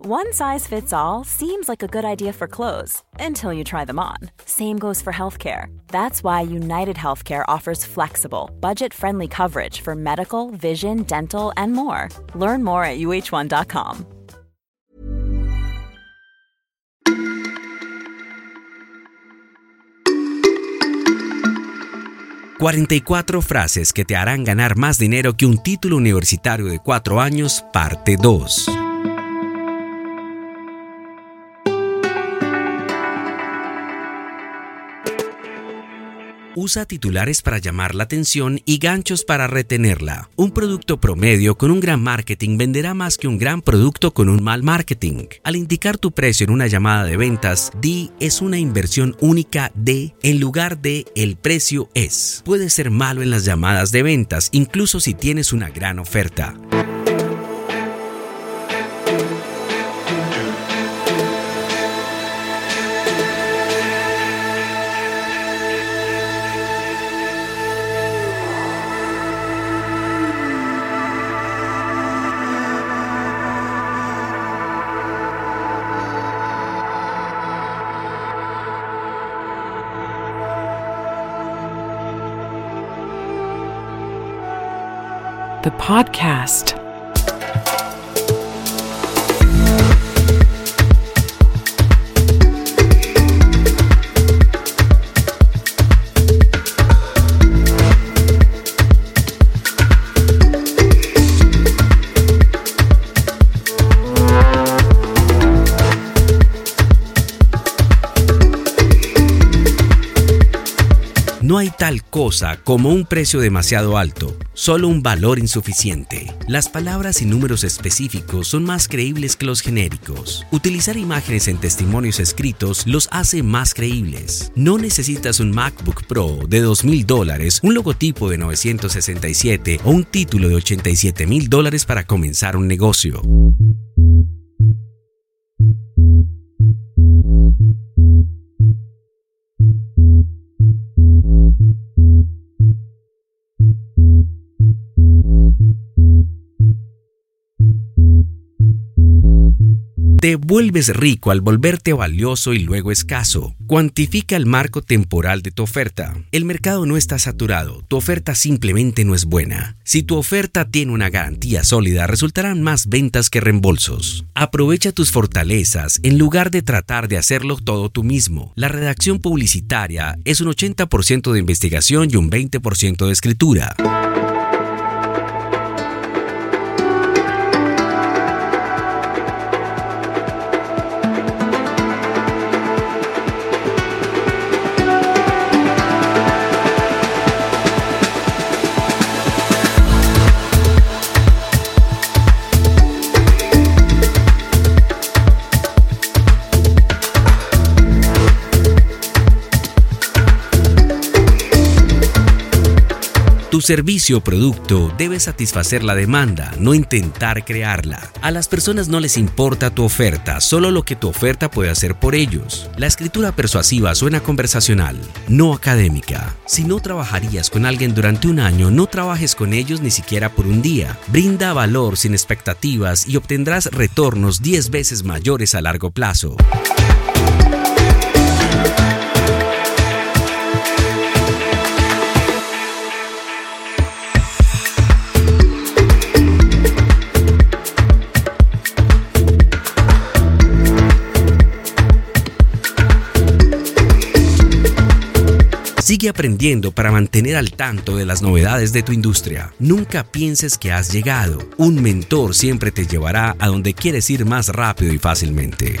One size fits all seems like a good idea for clothes until you try them on. Same goes for healthcare. That's why United Healthcare offers flexible, budget friendly coverage for medical, vision, dental, and more. Learn more at uh1.com. ...44 frases que te harán ganar más dinero que un título universitario de 4 años, parte 2. Usa titulares para llamar la atención y ganchos para retenerla. Un producto promedio con un gran marketing venderá más que un gran producto con un mal marketing. Al indicar tu precio en una llamada de ventas, di es una inversión única de en lugar de el precio es. Puede ser malo en las llamadas de ventas, incluso si tienes una gran oferta. The podcast. No hay tal cosa como un precio demasiado alto, solo un valor insuficiente. Las palabras y números específicos son más creíbles que los genéricos. Utilizar imágenes en testimonios escritos los hace más creíbles. No necesitas un MacBook Pro de 2.000 dólares, un logotipo de 967 o un título de 87 mil dólares para comenzar un negocio. Te vuelves rico al volverte valioso y luego escaso. Cuantifica el marco temporal de tu oferta. El mercado no está saturado, tu oferta simplemente no es buena. Si tu oferta tiene una garantía sólida, resultarán más ventas que reembolsos. Aprovecha tus fortalezas en lugar de tratar de hacerlo todo tú mismo. La redacción publicitaria es un 80% de investigación y un 20% de escritura. Tu servicio o producto debe satisfacer la demanda, no intentar crearla. A las personas no les importa tu oferta, solo lo que tu oferta puede hacer por ellos. La escritura persuasiva suena conversacional, no académica. Si no trabajarías con alguien durante un año, no trabajes con ellos ni siquiera por un día. Brinda valor sin expectativas y obtendrás retornos 10 veces mayores a largo plazo. Sigue aprendiendo para mantener al tanto de las novedades de tu industria. Nunca pienses que has llegado. Un mentor siempre te llevará a donde quieres ir más rápido y fácilmente.